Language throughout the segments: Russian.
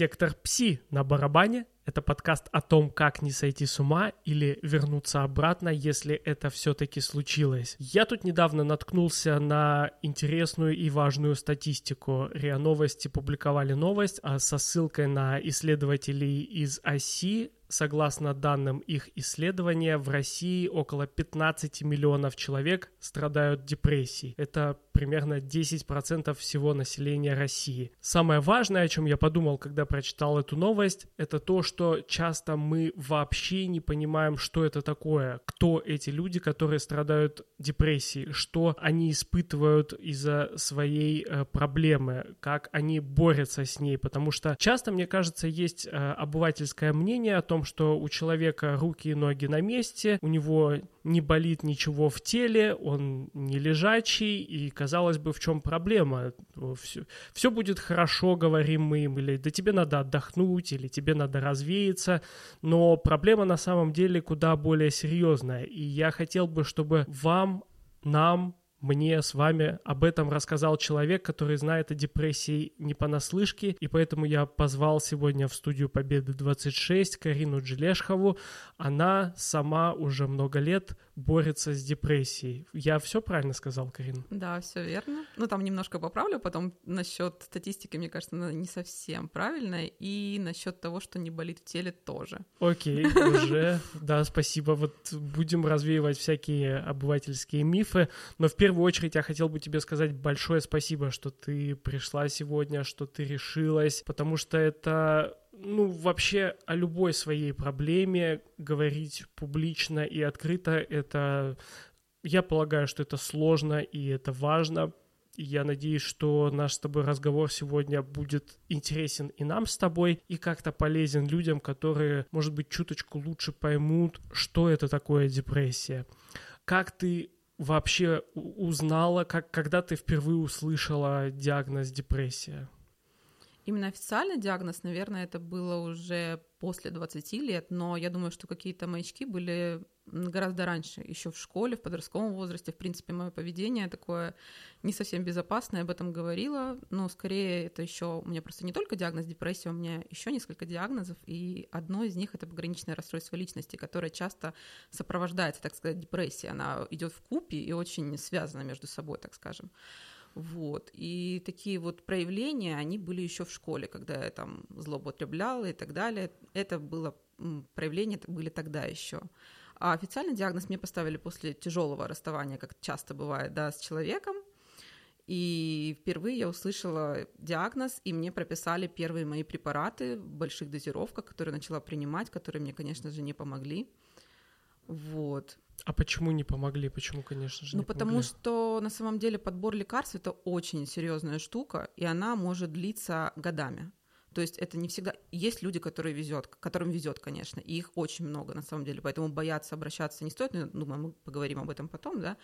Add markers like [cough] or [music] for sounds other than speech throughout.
Сектор Пси на барабане — это подкаст о том, как не сойти с ума или вернуться обратно, если это все-таки случилось. Я тут недавно наткнулся на интересную и важную статистику. РИА Новости публиковали новость а со ссылкой на исследователей из ОСИ, Согласно данным их исследования, в России около 15 миллионов человек страдают депрессией. Это примерно 10% всего населения России. Самое важное, о чем я подумал, когда прочитал эту новость, это то, что часто мы вообще не понимаем, что это такое, кто эти люди, которые страдают депрессией, что они испытывают из-за своей э, проблемы, как они борются с ней, потому что часто, мне кажется, есть э, обывательское мнение о том, том, что у человека руки и ноги на месте, у него не болит ничего в теле, он не лежачий, и казалось бы, в чем проблема? Все, все будет хорошо, говорим мы им, или да тебе надо отдохнуть, или тебе надо развеяться, но проблема на самом деле куда более серьезная, и я хотел бы, чтобы вам, нам, мне с вами об этом рассказал человек, который знает о депрессии не понаслышке, и поэтому я позвал сегодня в студию Победы 26 Карину Джилешхову. Она сама уже много лет борется с депрессией. Я все правильно сказал, Карин? Да, все верно. Ну, там немножко поправлю, потом насчет статистики, мне кажется, она не совсем правильная, и насчет того, что не болит в теле тоже. Окей, уже, [laughs] да, спасибо. Вот будем развеивать всякие обывательские мифы, но в первую очередь я хотел бы тебе сказать большое спасибо, что ты пришла сегодня, что ты решилась, потому что это ну, вообще о любой своей проблеме говорить публично и открыто, это, я полагаю, что это сложно и это важно. И я надеюсь, что наш с тобой разговор сегодня будет интересен и нам с тобой, и как-то полезен людям, которые, может быть, чуточку лучше поймут, что это такое депрессия. Как ты вообще узнала, как, когда ты впервые услышала диагноз депрессия? Именно официальный диагноз, наверное, это было уже после 20 лет, но я думаю, что какие-то маячки были гораздо раньше, еще в школе, в подростковом возрасте. В принципе, мое поведение такое не совсем безопасное, об этом говорила, но скорее это еще у меня просто не только диагноз депрессия, у меня еще несколько диагнозов, и одно из них это пограничное расстройство личности, которое часто сопровождается, так сказать, депрессией. Она идет в купе и очень связана между собой, так скажем. Вот. И такие вот проявления, они были еще в школе, когда я там злоупотребляла и так далее. Это было проявления были тогда еще. А официальный диагноз мне поставили после тяжелого расставания, как часто бывает, да, с человеком. И впервые я услышала диагноз, и мне прописали первые мои препараты в больших дозировках, которые начала принимать, которые мне, конечно же, не помогли. Вот. А почему не помогли? Почему, конечно же, Ну, не потому помогли? что на самом деле подбор лекарств это очень серьезная штука, и она может длиться годами. То есть это не всегда... Есть люди, которые везет, которым везет, конечно, и их очень много на самом деле, поэтому бояться обращаться не стоит. Ну, думаю, мы поговорим об этом потом, да,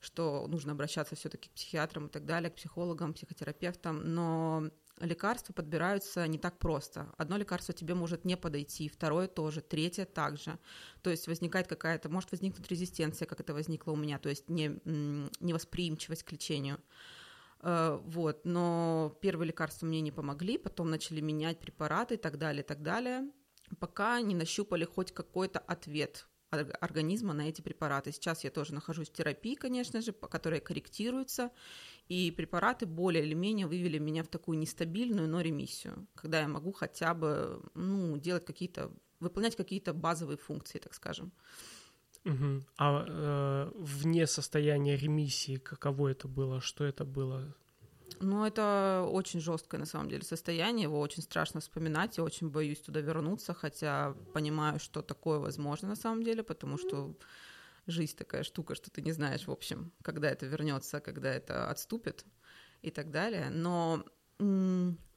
что нужно обращаться все-таки к психиатрам и так далее, к психологам, психотерапевтам, но лекарства подбираются не так просто. Одно лекарство тебе может не подойти, второе тоже, третье также. То есть возникает какая-то, может возникнуть резистенция, как это возникло у меня, то есть не, невосприимчивость к лечению. Э, вот, но первые лекарства мне не помогли, потом начали менять препараты и так далее, и так далее, пока не нащупали хоть какой-то ответ организма на эти препараты. Сейчас я тоже нахожусь в терапии, конечно же, которая корректируется, и препараты более или менее вывели меня в такую нестабильную, но ремиссию, когда я могу хотя бы ну, делать какие-то, выполнять какие-то базовые функции, так скажем. Угу. А э, вне состояния ремиссии каково это было? Что это было? Ну, это очень жесткое на самом деле состояние, его очень страшно вспоминать, я очень боюсь туда вернуться, хотя понимаю, что такое возможно на самом деле, потому что жизнь такая штука, что ты не знаешь, в общем, когда это вернется, когда это отступит и так далее. Но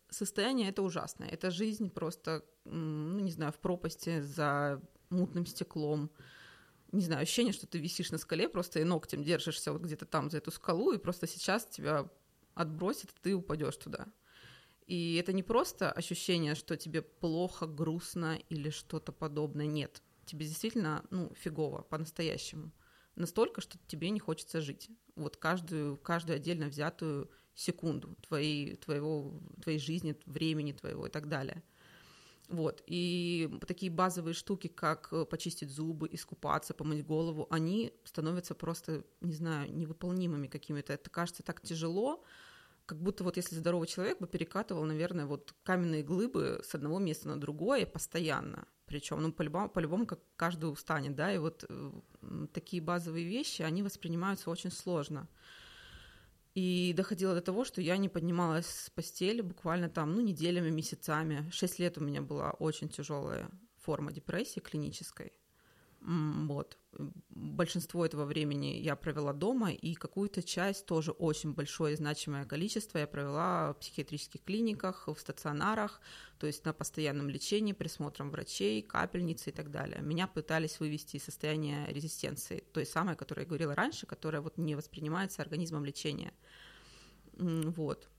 состояние это ужасное. Это жизнь просто, ну, не знаю, в пропасти за мутным стеклом. Не знаю, ощущение, что ты висишь на скале, просто и ногтем держишься вот где-то там за эту скалу, и просто сейчас тебя отбросит, и ты упадешь туда. И это не просто ощущение, что тебе плохо, грустно или что-то подобное. Нет, тебе действительно, ну, фигово, по-настоящему. Настолько, что тебе не хочется жить. Вот каждую, каждую отдельно взятую секунду твоей, твоего, твоей жизни, времени твоего и так далее. Вот. И такие базовые штуки, как э, почистить зубы, искупаться, помыть голову, они становятся просто, не знаю, невыполнимыми какими-то. Это кажется так тяжело, как будто вот если здоровый человек бы перекатывал, наверное, вот каменные глыбы с одного места на другое постоянно. Причем, ну, по-любому, по-любому, как каждый устанет, да, и вот э, такие базовые вещи, они воспринимаются очень сложно. И доходило до того, что я не поднималась с постели буквально там, ну, неделями, месяцами. Шесть лет у меня была очень тяжелая форма депрессии клинической. Вот. Большинство этого времени я провела дома, и какую-то часть, тоже очень большое и значимое количество, я провела в психиатрических клиниках, в стационарах, то есть на постоянном лечении, присмотром врачей, капельницы и так далее. Меня пытались вывести из состояния резистенции, той самой, о которой я говорила раньше, которая вот не воспринимается организмом лечения. Вот.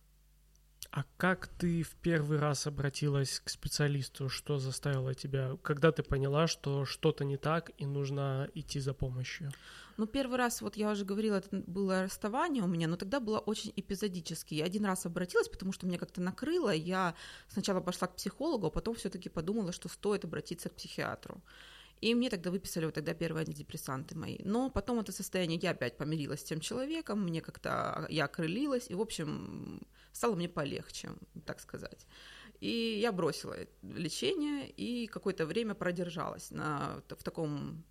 А как ты в первый раз обратилась к специалисту? Что заставило тебя? Когда ты поняла, что что-то не так и нужно идти за помощью? Ну, первый раз, вот я уже говорила, это было расставание у меня, но тогда было очень эпизодически. Я один раз обратилась, потому что меня как-то накрыло. Я сначала пошла к психологу, а потом все-таки подумала, что стоит обратиться к психиатру. И мне тогда выписали вот тогда первые антидепрессанты мои. Но потом это состояние, я опять помирилась с тем человеком, мне как-то, я окрылилась, и, в общем, стало мне полегче, так сказать. И я бросила лечение и какое-то время продержалась на, в, таком,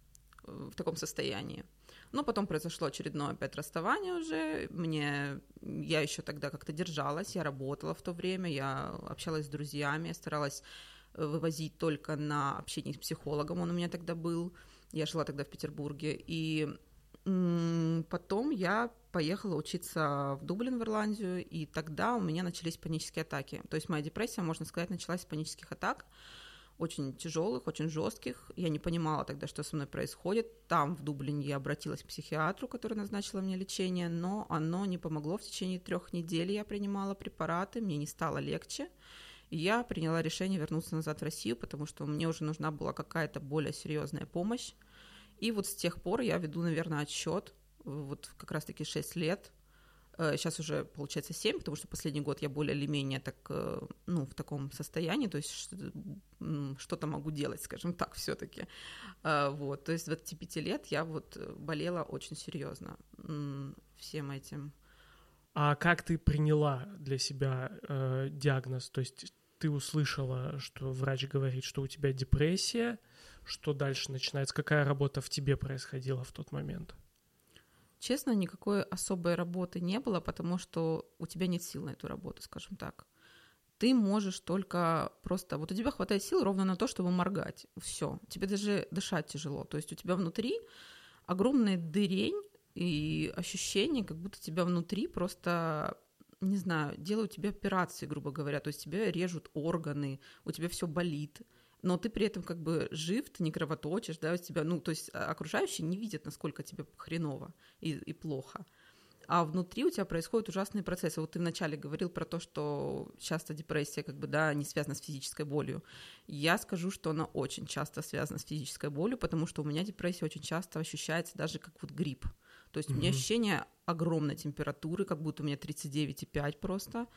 в таком состоянии. Но потом произошло очередное опять расставание уже. Мне, я еще тогда как-то держалась, я работала в то время, я общалась с друзьями, я старалась э, вывозить только на общение с психологом, он у меня тогда был. Я жила тогда в Петербурге. И потом я поехала учиться в Дублин, в Ирландию, и тогда у меня начались панические атаки. То есть моя депрессия, можно сказать, началась с панических атак, очень тяжелых, очень жестких. Я не понимала тогда, что со мной происходит. Там, в Дублине, я обратилась к психиатру, который назначила мне лечение, но оно не помогло. В течение трех недель я принимала препараты, мне не стало легче. И я приняла решение вернуться назад в Россию, потому что мне уже нужна была какая-то более серьезная помощь. И вот с тех пор я веду, наверное, отчет вот как раз-таки 6 лет, сейчас э, уже получается 7, потому что последний год я более или менее так, э, ну, в таком состоянии, то есть что-то могу делать, скажем так, все-таки. Э, вот, то есть 25 лет я вот болела очень серьезно всем этим. А как ты приняла для себя э, диагноз? То есть ты услышала, что врач говорит, что у тебя депрессия, что дальше начинается? Какая работа в тебе происходила в тот момент? Честно, никакой особой работы не было, потому что у тебя нет сил на эту работу, скажем так. Ты можешь только просто... Вот у тебя хватает сил ровно на то, чтобы моргать. Все. Тебе даже дышать тяжело. То есть у тебя внутри огромная дырень и ощущение, как будто тебя внутри просто не знаю, делают тебе операции, грубо говоря, то есть тебе режут органы, у тебя все болит, но ты при этом как бы жив, ты не кровоточишь, да, у тебя, ну, то есть а, окружающие не видят, насколько тебе хреново и, и плохо. А внутри у тебя происходят ужасные процессы. Вот ты вначале говорил про то, что часто депрессия как бы, да, не связана с физической болью. Я скажу, что она очень часто связана с физической болью, потому что у меня депрессия очень часто ощущается даже как вот грипп. То есть mm-hmm. у меня ощущение огромной температуры, как будто у меня 39,5 просто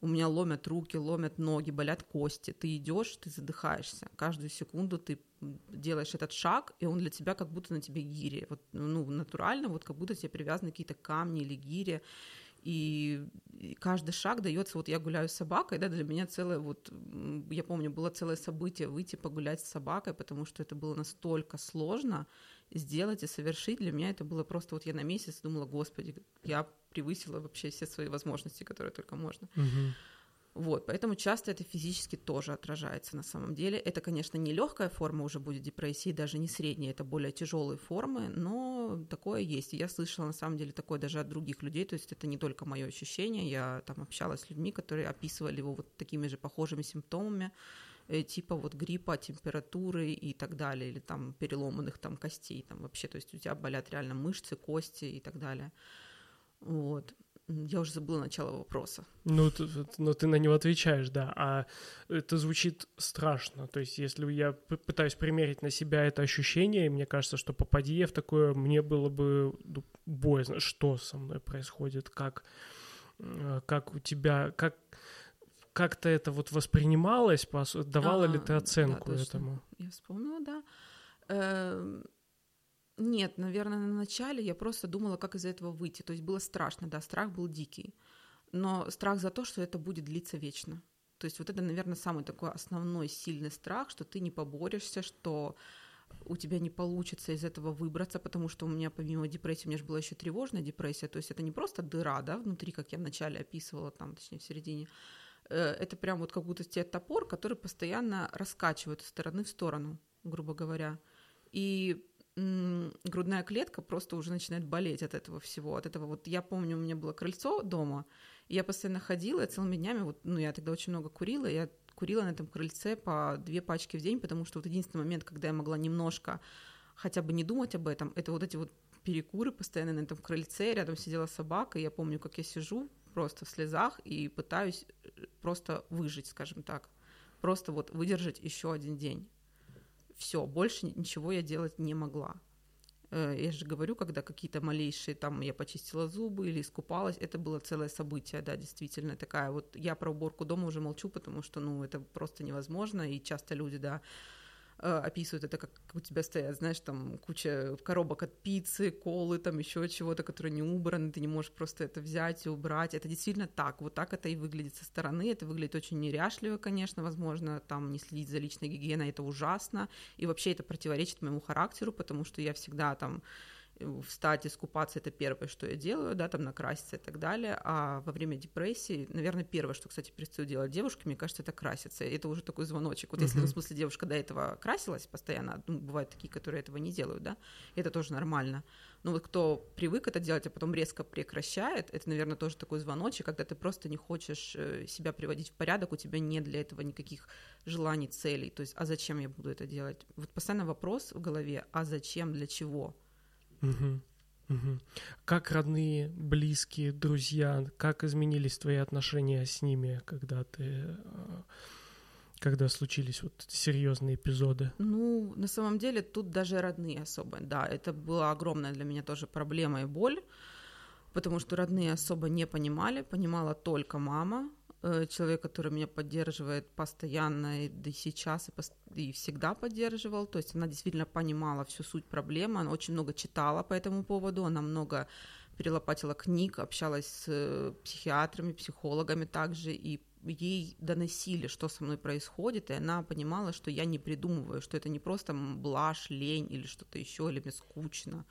у меня ломят руки, ломят ноги, болят кости. Ты идешь, ты задыхаешься. Каждую секунду ты делаешь этот шаг, и он для тебя как будто на тебе гири. Вот, ну, натурально, вот как будто тебе привязаны какие-то камни или гири. И каждый шаг дается, вот я гуляю с собакой, да, для меня целое, вот, я помню, было целое событие выйти погулять с собакой, потому что это было настолько сложно сделать и совершить. Для меня это было просто, вот я на месяц думала, господи, я превысила вообще все свои возможности, которые только можно. Угу. Вот, поэтому часто это физически тоже отражается на самом деле. Это, конечно, не легкая форма уже будет депрессии, даже не средняя, это более тяжелые формы, но такое есть. я слышала на самом деле такое даже от других людей, то есть это не только мое ощущение, я там общалась с людьми, которые описывали его вот такими же похожими симптомами, типа вот гриппа, температуры и так далее, или там переломанных там костей, там вообще, то есть у тебя болят реально мышцы, кости и так далее. Вот. Я уже забыла начало вопроса. Ну, ты, но ты на него отвечаешь, да. А это звучит страшно. То есть, если я пытаюсь примерить на себя это ощущение, мне кажется, что попади я в такое, мне было бы ну, боязно. Что со мной происходит? Как, э, как у тебя... Как, как-то это вот воспринималось, давала а, ли ты оценку да, этому? Я вспомнила, да. Э, нет, наверное, на начале я просто думала, как из этого выйти. То есть было страшно, да, страх был дикий. Но страх за то, что это будет длиться вечно. То есть вот это, наверное, самый такой основной сильный страх, что ты не поборешься, что у тебя не получится из этого выбраться, потому что у меня помимо депрессии, у меня же была еще тревожная депрессия, то есть это не просто дыра, да, внутри, как я вначале описывала, там, точнее, в середине, это прям вот как будто тебе топор, который постоянно раскачивает из стороны в сторону, грубо говоря. И грудная клетка просто уже начинает болеть от этого всего, от этого вот, я помню, у меня было крыльцо дома, и я постоянно ходила, целыми днями, вот, ну, я тогда очень много курила, я курила на этом крыльце по две пачки в день, потому что вот единственный момент, когда я могла немножко хотя бы не думать об этом, это вот эти вот перекуры постоянно на этом крыльце, рядом сидела собака, и я помню, как я сижу просто в слезах и пытаюсь э, просто выжить, скажем так, просто вот выдержать еще один день. Все, больше ничего я делать не могла. Э, я же говорю, когда какие-то малейшие, там, я почистила зубы или искупалась, это было целое событие, да, действительно, такая вот, я про уборку дома уже молчу, потому что, ну, это просто невозможно, и часто люди, да, описывают это, как у тебя стоят, знаешь, там куча коробок от пиццы, колы, там еще чего-то, которые не убраны, ты не можешь просто это взять и убрать. Это действительно так, вот так это и выглядит со стороны, это выглядит очень неряшливо, конечно, возможно, там не следить за личной гигиеной, это ужасно, и вообще это противоречит моему характеру, потому что я всегда там встать, искупаться, это первое, что я делаю, да, там накраситься и так далее, а во время депрессии, наверное, первое, что, кстати, перестаю делать девушки, мне кажется, это краситься, и это уже такой звоночек, вот uh-huh. если, в смысле, девушка до этого красилась постоянно, ну, бывают такие, которые этого не делают, да, это тоже нормально, но вот кто привык это делать, а потом резко прекращает, это, наверное, тоже такой звоночек, когда ты просто не хочешь э, себя приводить в порядок, у тебя нет для этого никаких желаний, целей, то есть, а зачем я буду это делать? Вот постоянно вопрос в голове, а зачем, для чего? Угу. Угу. Как родные, близкие, друзья, как изменились твои отношения с ними, когда ты, э, когда случились вот серьезные эпизоды? Ну, на самом деле тут даже родные особо, да, это была огромная для меня тоже проблема и боль, потому что родные особо не понимали, понимала только мама, человек, который меня поддерживает постоянно и до сейчас, и, и всегда поддерживал. То есть она действительно понимала всю суть проблемы, она очень много читала по этому поводу, она много перелопатила книг, общалась с э, психиатрами, психологами также, и ей доносили, что со мной происходит, и она понимала, что я не придумываю, что это не просто блажь, лень или что-то еще, или мне скучно,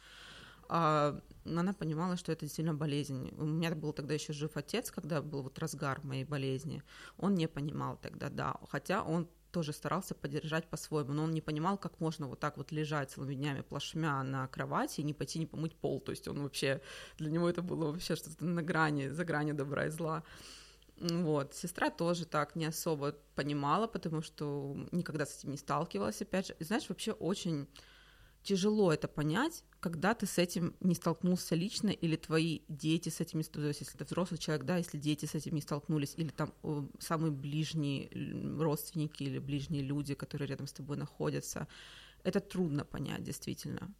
она понимала, что это действительно болезнь. У меня был тогда еще жив отец, когда был вот разгар моей болезни. Он не понимал тогда, да, хотя он тоже старался поддержать по-своему, но он не понимал, как можно вот так вот лежать целыми днями плашмя на кровати и не пойти не помыть пол, то есть он вообще, для него это было вообще что-то на грани, за гранью добра и зла. Вот, сестра тоже так не особо понимала, потому что никогда с этим не сталкивалась, опять же. И знаешь, вообще очень тяжело это понять, когда ты с этим не столкнулся лично, или твои дети с этим, то есть если ты взрослый человек, да, если дети с этим не столкнулись, или там самые ближние родственники или ближние люди, которые рядом с тобой находятся, это трудно понять, действительно.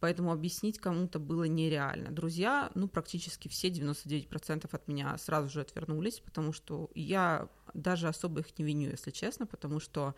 Поэтому объяснить кому-то было нереально. Друзья, ну, практически все, 99% от меня сразу же отвернулись, потому что я даже особо их не виню, если честно, потому что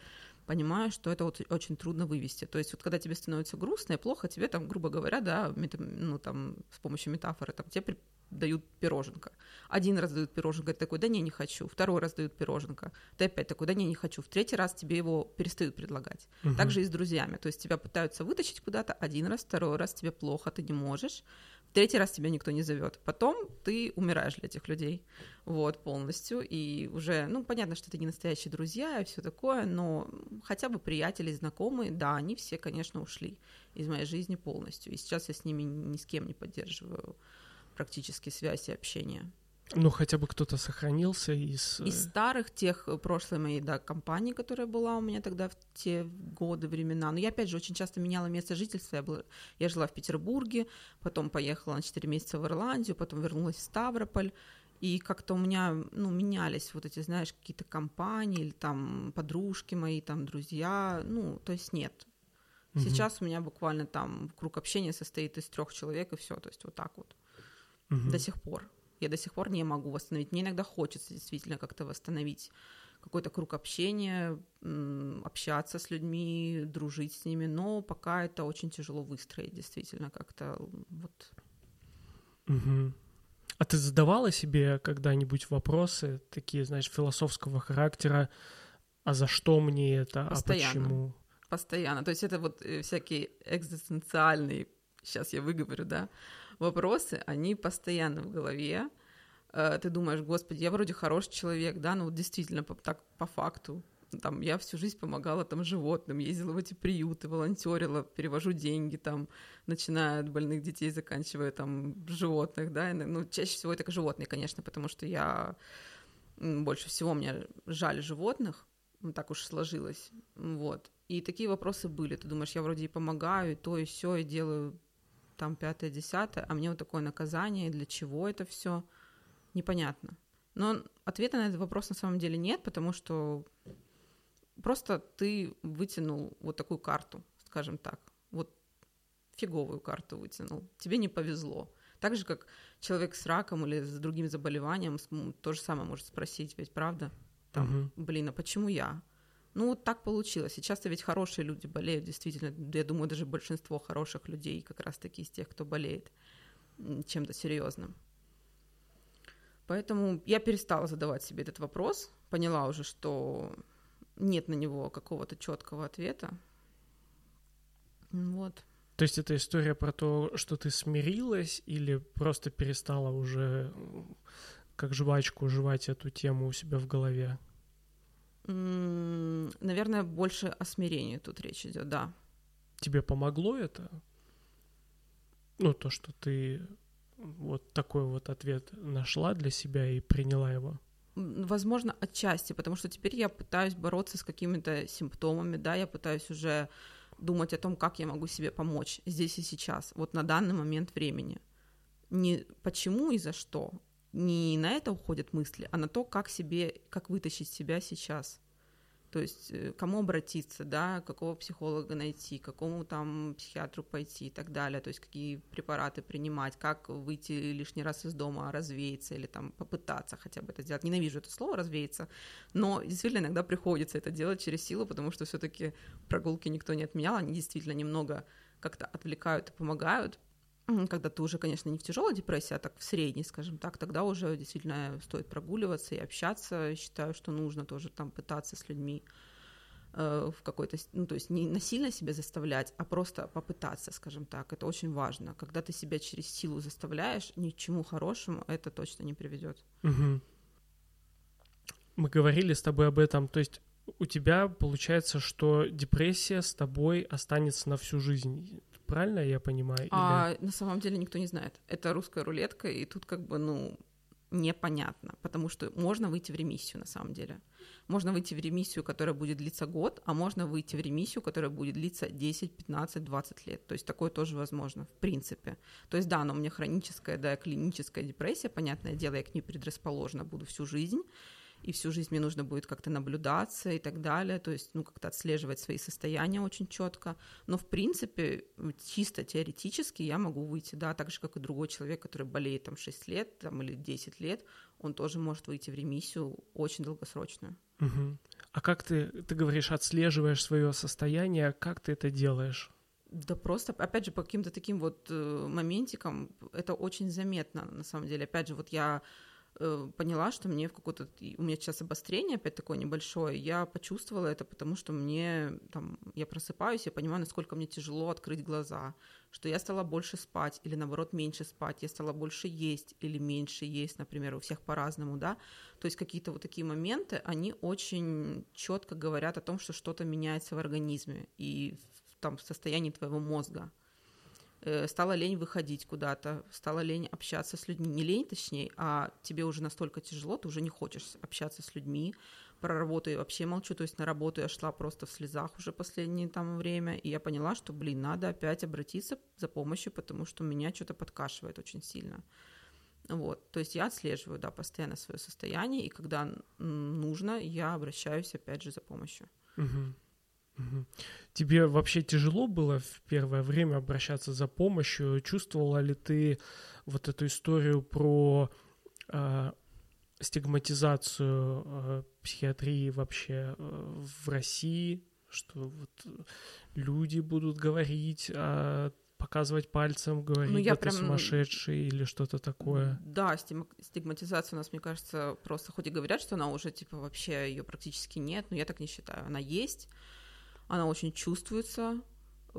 понимаю, что это вот очень трудно вывести. То есть вот когда тебе становится грустно и плохо, тебе там, грубо говоря, да, ну там с помощью метафоры, там тебе дают пироженка. Один раз дают пироженка, ты такой, да не, не хочу. Второй раз дают пироженка, ты опять такой, да не, не хочу. В третий раз тебе его перестают предлагать. Угу. Так же и с друзьями. То есть тебя пытаются вытащить куда-то один раз, второй раз тебе плохо, ты не можешь. Третий раз тебя никто не зовет. Потом ты умираешь для этих людей. Вот, полностью. И уже, ну, понятно, что это не настоящие друзья и все такое, но хотя бы приятели, знакомые, да, они все, конечно, ушли из моей жизни полностью. И сейчас я с ними ни с кем не поддерживаю практически связь и общение. Ну, хотя бы кто-то сохранился из... Э, из старых тех э, прошлой моей, да, компании, которая была у меня тогда в те годы, времена. Но я, опять же, очень часто меняла место жительства. Я, была... я жила в Петербурге, потом поехала на 4 месяца в Ирландию, потом вернулась в Ставрополь. И как-то у меня, ну, менялись вот эти, знаешь, какие-то компании или там подружки мои, там друзья. Ну, то есть нет. Угу. Сейчас у меня буквально там круг общения состоит из трех человек и все, то есть вот так вот угу. до сих пор. Я до сих пор не могу восстановить. Мне иногда хочется действительно как-то восстановить какой-то круг общения, общаться с людьми, дружить с ними, но пока это очень тяжело выстроить, действительно, как-то вот. Угу. А ты задавала себе когда-нибудь вопросы, такие, знаешь, философского характера, а за что мне это, а Постоянно. а почему? Постоянно. То есть это вот э, всякие экзистенциальные, сейчас я выговорю, да, вопросы, они постоянно в голове. Э, ты думаешь, господи, я вроде хороший человек, да, ну вот действительно по, так по факту. Там, я всю жизнь помогала там животным, ездила в эти приюты, волонтерила, перевожу деньги там, начиная от больных детей, заканчивая там животных, да, ну, чаще всего это животные, конечно, потому что я больше всего мне жаль животных, так уж сложилось, вот. И такие вопросы были. Ты думаешь, я вроде и помогаю, и то, и все, и делаю там пятое, десятое, а мне вот такое наказание, для чего это все, непонятно. Но ответа на этот вопрос на самом деле нет, потому что просто ты вытянул вот такую карту, скажем так, вот фиговую карту вытянул, тебе не повезло. Так же, как человек с раком или с другим заболеванием, то же самое может спросить, ведь правда? Там, угу. блин, а почему я? Ну, вот так получилось. И часто ведь хорошие люди болеют, действительно. Я думаю, даже большинство хороших людей как раз-таки из тех, кто болеет чем-то серьезным. Поэтому я перестала задавать себе этот вопрос, поняла уже, что нет на него какого-то четкого ответа. Вот. То есть это история про то, что ты смирилась или просто перестала уже как жвачку жевать эту тему у себя в голове? Наверное, больше о смирении тут речь идет, да. Тебе помогло это? Ну, то, что ты вот такой вот ответ нашла для себя и приняла его? Возможно, отчасти, потому что теперь я пытаюсь бороться с какими-то симптомами, да, я пытаюсь уже думать о том, как я могу себе помочь здесь и сейчас, вот на данный момент времени. Не почему и за что, не на это уходят мысли, а на то, как себе, как вытащить себя сейчас. То есть э, кому обратиться, да, какого психолога найти, какому там психиатру пойти и так далее, то есть какие препараты принимать, как выйти лишний раз из дома, развеяться или там попытаться хотя бы это сделать. Ненавижу это слово развеяться, но действительно иногда приходится это делать через силу, потому что все-таки прогулки никто не отменял, они действительно немного как-то отвлекают и помогают, когда ты уже, конечно, не в тяжелой депрессии, а так в средней, скажем так, тогда уже действительно стоит прогуливаться и общаться. Считаю, что нужно тоже там пытаться с людьми э, в какой-то, ну, то есть не насильно себя заставлять, а просто попытаться, скажем так. Это очень важно. Когда ты себя через силу заставляешь, ни к чему хорошему это точно не приведет. Угу. Мы говорили с тобой об этом, то есть у тебя получается, что депрессия с тобой останется на всю жизнь правильно я понимаю? А на самом деле никто не знает. Это русская рулетка, и тут как бы, ну, непонятно, потому что можно выйти в ремиссию на самом деле. Можно выйти в ремиссию, которая будет длиться год, а можно выйти в ремиссию, которая будет длиться 10, 15, 20 лет. То есть такое тоже возможно, в принципе. То есть да, но у меня хроническая, да, клиническая депрессия, понятное дело, я к ней предрасположена буду всю жизнь, и всю жизнь мне нужно будет как-то наблюдаться и так далее, то есть, ну, как-то отслеживать свои состояния очень четко. Но, в принципе, чисто теоретически я могу выйти, да, так же, как и другой человек, который болеет там 6 лет там, или 10 лет, он тоже может выйти в ремиссию очень долгосрочную. Угу. А как ты, ты говоришь, отслеживаешь свое состояние, как ты это делаешь? Да просто, опять же, по каким-то таким вот э, моментикам это очень заметно, на самом деле. Опять же, вот я поняла, что мне в какой-то... У меня сейчас обострение опять такое небольшое. Я почувствовала это, потому что мне там... Я просыпаюсь, я понимаю, насколько мне тяжело открыть глаза, что я стала больше спать или, наоборот, меньше спать, я стала больше есть или меньше есть, например, у всех по-разному, да. То есть какие-то вот такие моменты, они очень четко говорят о том, что что-то меняется в организме и в, там, в состоянии твоего мозга. Э, стала лень выходить куда-то, стала лень общаться с людьми. Не лень, точнее, а тебе уже настолько тяжело, ты уже не хочешь общаться с людьми. Про работу я вообще молчу, то есть на работу я шла просто в слезах уже последнее там время, и я поняла, что, блин, надо опять обратиться за помощью, потому что меня что-то подкашивает очень сильно. Вот, то есть я отслеживаю, да, постоянно свое состояние, и когда нужно, я обращаюсь опять же за помощью. Угу. Тебе вообще тяжело было в первое время обращаться за помощью? Чувствовала ли ты вот эту историю про э, стигматизацию э, психиатрии вообще э, в России, что вот люди будут говорить, э, показывать пальцем, говорить, Ну, я это прям- сумасшедший или что-то такое. Да, стигматизация у нас, мне кажется, просто хоть и говорят, что она уже типа вообще ее практически нет, но я так не считаю. Она есть, она очень чувствуется,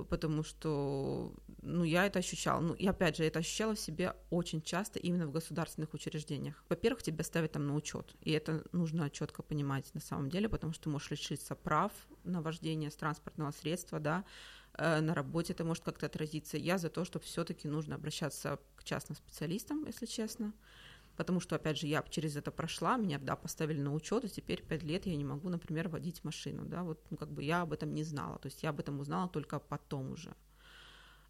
потому что, ну, я это ощущала. Ну, и опять же, это ощущала в себе очень часто именно в государственных учреждениях. Во-первых, тебя ставят там на учет, и это нужно четко понимать на самом деле, потому что ты можешь лишиться прав на вождение с транспортного средства, да, э, на работе это может как-то отразиться. Я за то, что все-таки нужно обращаться к частным специалистам, если честно, потому что, опять же, я через это прошла, меня, да, поставили на учет, и теперь пять лет я не могу, например, водить машину, да, вот, ну, как бы я об этом не знала, то есть я об этом узнала только потом уже.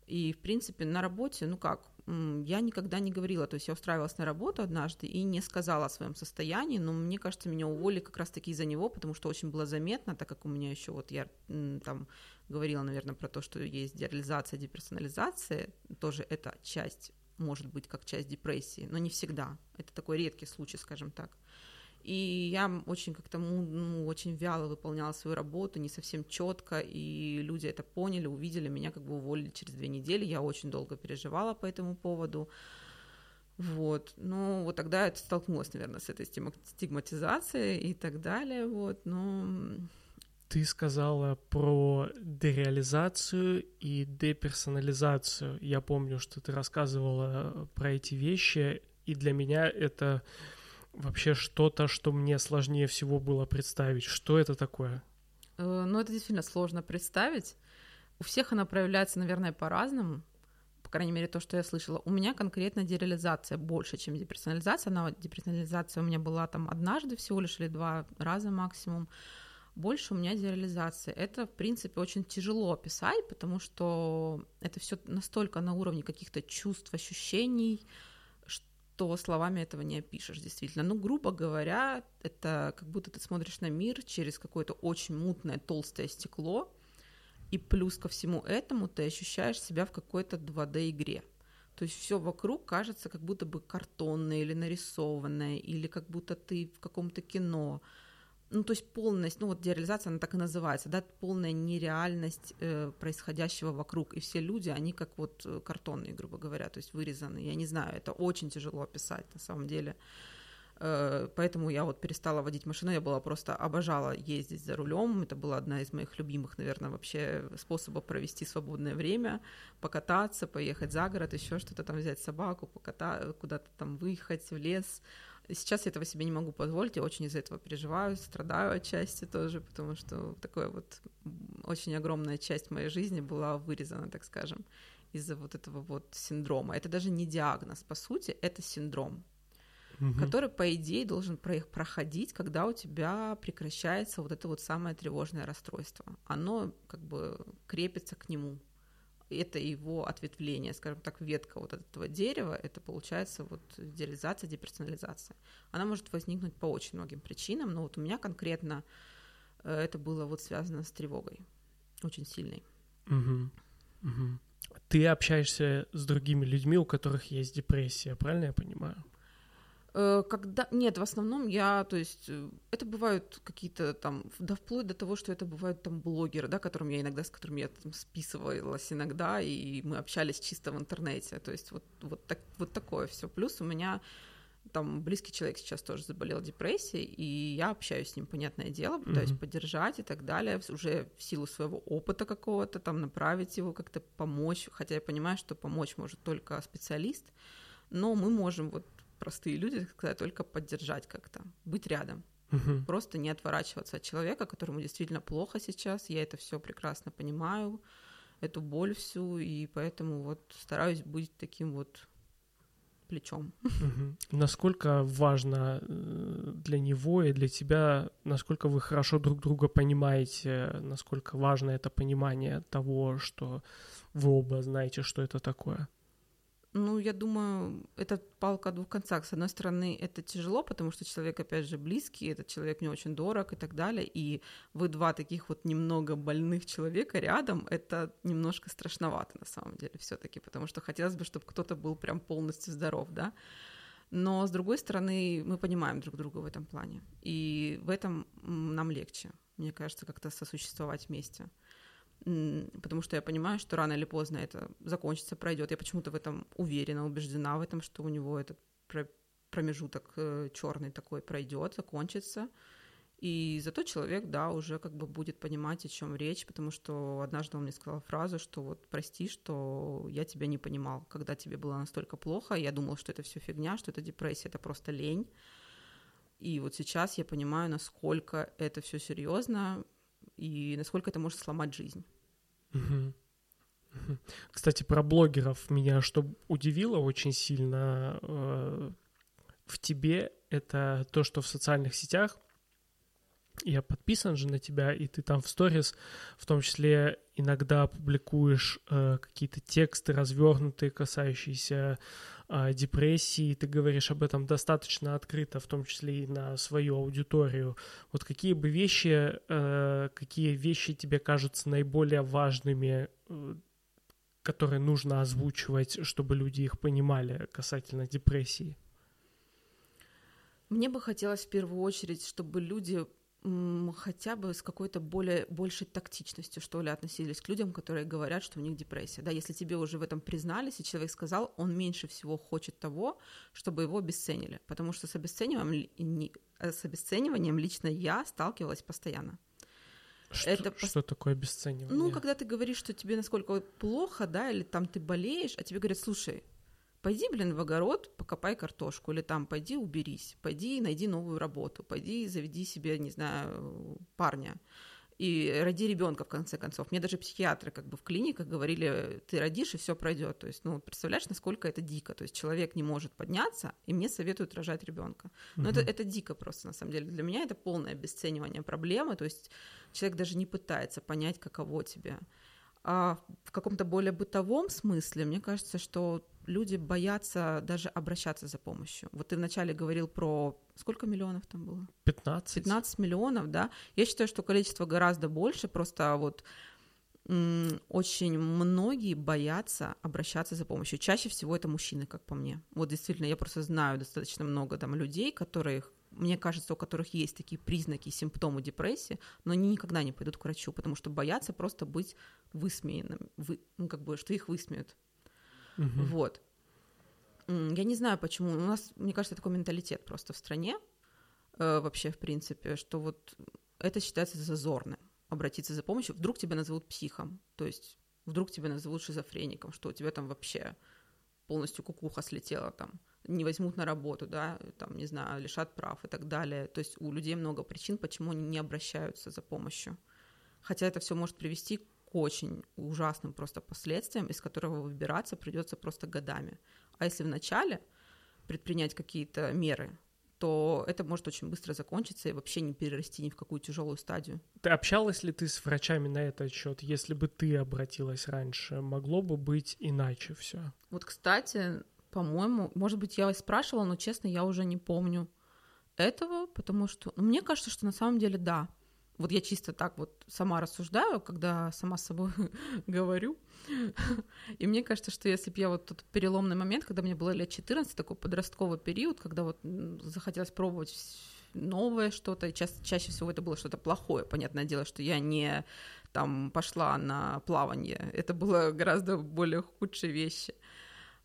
И, в принципе, на работе, ну как, я никогда не говорила, то есть я устраивалась на работу однажды и не сказала о своем состоянии, но мне кажется, меня уволили как раз-таки из-за него, потому что очень было заметно, так как у меня еще вот я там говорила, наверное, про то, что есть дереализация, деперсонализация, тоже это часть, может быть, как часть депрессии, но не всегда. Это такой редкий случай, скажем так. И я очень как-то ну, очень вяло выполняла свою работу, не совсем четко, и люди это поняли, увидели, меня как бы уволили через две недели. Я очень долго переживала по этому поводу. Вот. Ну, вот тогда я столкнулась, наверное, с этой стигма- стигматизацией и так далее. Вот. Но Ты сказала про дереализацию и деперсонализацию. Я помню, что ты рассказывала про эти вещи, и для меня это вообще что-то, что мне сложнее всего было представить. Что это такое? Э, Ну, это действительно сложно представить. У всех она проявляется, наверное, по-разному. По крайней мере, то, что я слышала. У меня конкретно дереализация больше, чем деперсонализация. Она, деперсонализация у меня была там однажды всего лишь или два раза максимум. Больше у меня дереализация. Это, в принципе, очень тяжело описать, потому что это все настолько на уровне каких-то чувств, ощущений, что словами этого не опишешь, действительно. Ну, грубо говоря, это как будто ты смотришь на мир через какое-то очень мутное, толстое стекло, и плюс ко всему этому ты ощущаешь себя в какой-то 2D-игре. То есть все вокруг кажется как будто бы картонное или нарисованное, или как будто ты в каком-то кино. Ну, то есть полность, ну вот дереализация, она так и называется, да, полная нереальность э, происходящего вокруг. И все люди, они как вот э, картонные, грубо говоря, то есть вырезаны. Я не знаю, это очень тяжело описать на самом деле. Э, Поэтому я вот перестала водить машину, я была просто обожала ездить за рулем. Это была одна из моих любимых, наверное, вообще способов провести свободное время, покататься, поехать за город, еще что-то там взять собаку, покататься, куда-то там выехать в лес. Сейчас я этого себе не могу позволить, я очень из-за этого переживаю, страдаю отчасти тоже, потому что такая вот очень огромная часть моей жизни была вырезана, так скажем, из-за вот этого вот синдрома. Это даже не диагноз, по сути, это синдром Мгм. который, по идее, должен про- проходить, когда у тебя прекращается вот это вот самое тревожное расстройство. Оно как бы крепится к нему. Это его ответвление, скажем так, ветка вот от этого дерева, это получается вот дереализация, деперсонализация. Она может возникнуть по очень многим причинам, но вот у меня конкретно э, это было вот связано с тревогой, очень сильной. Мгм. Мгм. Ты общаешься с другими людьми, у которых есть депрессия, правильно я понимаю? Э, Когда нет, в основном я, то есть э, это бывают какие-то там, да вплоть до того, что это бывают там блогеры, да, которым я иногда, с которыми я там списывалась иногда, и мы общались чисто в интернете, то есть вот вот так вот такое все. Плюс у меня там близкий человек сейчас тоже заболел депрессией, и я общаюсь с ним, понятное дело, пытаюсь Мгм. поддержать и так далее, уже в силу своего опыта какого-то, там направить его, как-то помочь, хотя я понимаю, что помочь может только специалист, но мы можем вот простые люди, сказать, только поддержать как-то, быть рядом, Мгм. просто не отворачиваться от человека, которому действительно плохо сейчас, я это все прекрасно понимаю, эту боль всю, и поэтому вот стараюсь быть таким вот плечом. Мгм. Насколько важно э, для него и для тебя, насколько вы хорошо друг друга понимаете, насколько важно это понимание того, что вы оба знаете, что это такое? Ну, я думаю, это палка о двух концах. С одной стороны, это тяжело, потому что человек, опять же, близкий, этот человек мне очень дорог и так далее, и вы два таких вот немного больных человека рядом, это немножко страшновато на самом деле все таки потому что хотелось бы, чтобы кто-то был прям полностью здоров, да. Но, с другой стороны, мы понимаем друг друга в этом плане. И в этом нам легче, мне кажется, как-то сосуществовать вместе. Потому что я понимаю, что рано или поздно это закончится, пройдет. Я почему-то в этом уверена, убеждена в этом, что у него этот промежуток э, черный такой пройдет, закончится. И зато человек, да, уже как бы будет понимать, о чем речь, потому что однажды он мне сказал фразу, что вот прости, что я тебя не понимал, когда тебе было настолько плохо, я думал, что это все фигня, что это депрессия, это просто лень. И вот сейчас я понимаю, насколько это все серьезно и насколько это может сломать жизнь. Кстати, про блогеров меня что удивило очень сильно э, в тебе, это то, что в социальных сетях я подписан же на тебя, и ты там в сторис в том числе иногда публикуешь э, какие-то тексты развернутые, касающиеся э, депрессии, ты говоришь об этом достаточно открыто, в том числе и на свою аудиторию. Вот какие бы вещи, э, какие вещи тебе кажутся наиболее важными, э, которые нужно озвучивать, чтобы люди их понимали касательно депрессии? Мне бы хотелось в первую очередь, чтобы люди хотя бы с какой-то более, большей тактичностью, что ли, относились к людям, которые говорят, что у них депрессия. Да, если тебе уже в этом признались, и человек сказал, он меньше всего хочет того, чтобы его обесценили. Потому что с обесцениванием, с обесцениванием лично я сталкивалась постоянно. Что, это что такое обесценивание? Ну, когда ты говоришь, что тебе насколько плохо, да, или там ты болеешь, а тебе говорят, слушай, пойди, блин, в огород, покопай картошку, или там пойди уберись, пойди найди новую работу, пойди заведи себе, не знаю, парня и роди ребенка в конце концов. Мне даже психиатры как бы в клиниках говорили, ты родишь и все пройдет. То есть, ну, представляешь, насколько это дико. То есть человек не может подняться, и мне советуют рожать ребенка. Но угу. это, это дико просто, на самом деле. Для меня это полное обесценивание проблемы. То есть человек даже не пытается понять, каково тебе. А в каком-то более бытовом смысле, мне кажется, что люди боятся даже обращаться за помощью. Вот ты вначале говорил про... Сколько миллионов там было? 15. 15 миллионов, да. Я считаю, что количество гораздо больше, просто вот очень многие боятся обращаться за помощью. Чаще всего это мужчины, как по мне. Вот действительно, я просто знаю достаточно много там людей, которых, мне кажется, у которых есть такие признаки, симптомы депрессии, но они никогда не пойдут к врачу, потому что боятся просто быть высмеянным, вы, ну, как бы, что их высмеют. Угу. Вот. Я не знаю, почему. У нас, мне кажется, такой менталитет просто в стране э, вообще, в принципе, что вот это считается зазорным обратиться за помощью. Вдруг тебя назовут психом, то есть вдруг тебя назовут шизофреником, что у тебя там вообще полностью кукуха слетела там, не возьмут на работу, да, там, не знаю, лишат прав и так далее. То есть у людей много причин, почему они не обращаются за помощью. Хотя это все может привести очень ужасным просто последствиям, из которого выбираться придется просто годами. А если вначале предпринять какие-то меры, то это может очень быстро закончиться и вообще не перерасти ни в какую тяжелую стадию. Ты общалась ли ты с врачами на этот счет? Если бы ты обратилась раньше, могло бы быть иначе все? Вот, кстати, по-моему, может быть, я спрашивала, но честно, я уже не помню этого, потому что ну, мне кажется, что на самом деле да. Вот я чисто так вот сама рассуждаю, когда сама с собой [laughs] говорю. И мне кажется, что если бы я вот тот переломный момент, когда мне было лет 14, такой подростковый период, когда вот захотелось пробовать новое что-то, и ча- чаще всего это было что-то плохое. Понятное дело, что я не там пошла на плавание. Это было гораздо более худшие вещи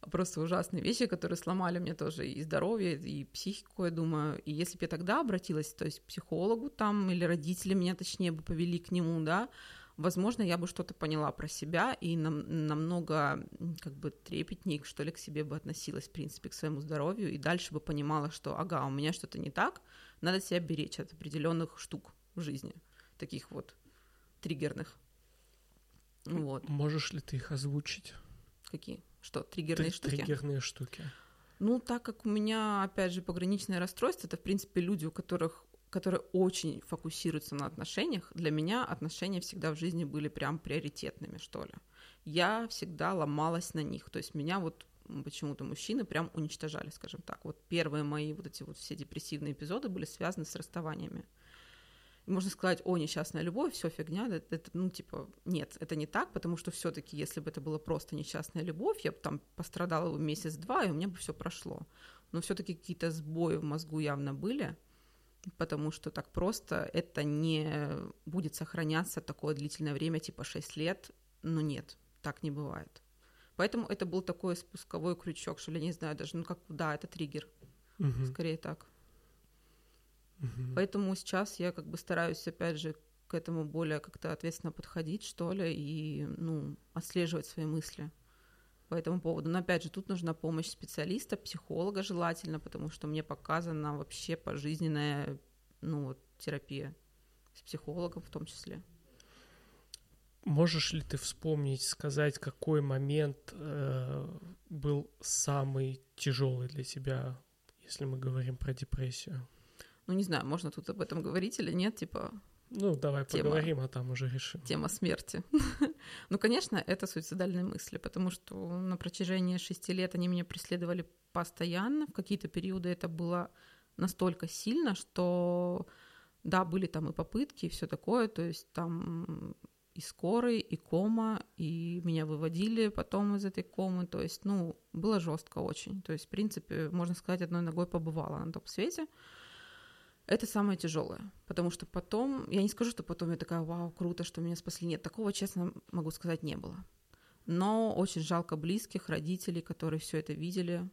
просто ужасные вещи, которые сломали мне тоже и здоровье, и психику, я думаю. И если бы я тогда обратилась, то есть к психологу там, или родители меня, точнее, бы повели к нему, да, возможно, я бы что-то поняла про себя и нам, намного как бы трепетней, что ли, к себе бы относилась, в принципе, к своему здоровью, и дальше бы понимала, что, ага, у меня что-то не так, надо себя беречь от определенных штук в жизни, таких вот триггерных. Вот. Можешь ли ты их озвучить? Какие? Что, триггерные Три, штуки? Триггерные штуки. Ну, так как у меня, опять же, пограничное расстройство, это, в принципе, люди, у которых которые очень фокусируются на отношениях, для меня отношения всегда в жизни были прям приоритетными, что ли. Я всегда ломалась на них. То есть меня вот почему-то мужчины прям уничтожали, скажем так. Вот первые мои вот эти вот все депрессивные эпизоды были связаны с расставаниями можно сказать, о, несчастная любовь, все фигня, это, это, ну, типа, нет, это не так, потому что все таки если бы это была просто несчастная любовь, я бы там пострадала месяц-два, и у меня бы все прошло. но все-таки какие-то сбои в мозгу явно были, потому что так просто это не будет сохраняться такое длительное время, типа 6 лет. Ну нет, так не бывает. Поэтому это был такой спусковой крючок, что ли, не знаю даже, ну как, да, это триггер, угу. скорее так. Угу. Поэтому сейчас я как бы стараюсь, опять же, к этому более как-то ответственно подходить, что ли, и, ну, отслеживать свои мысли по этому поводу. Но опять же, тут нужна помощь специалиста, психолога желательно, потому что мне показана вообще пожизненная ну, вот, терапия с психологом в том числе. Можешь ли ты вспомнить, сказать, какой момент э, был самый тяжелый для тебя, если мы говорим про депрессию? Ну, не знаю, можно тут об этом говорить или нет, типа ну, давай тема, поговорим, а там уже решим. Тема смерти. [laughs] ну, конечно, это суицидальные мысли, потому что на протяжении шести лет они меня преследовали постоянно. В какие-то периоды это было настолько сильно, что, да, были там и попытки, и все такое, то есть там и скорый, и кома, и меня выводили потом из этой комы, то есть, ну, было жестко очень. То есть, в принципе, можно сказать, одной ногой побывала на том свете. Это самое тяжелое, потому что потом, я не скажу, что потом я такая, вау, круто, что меня спасли. Нет, такого, честно могу сказать, не было. Но очень жалко близких, родителей, которые все это видели.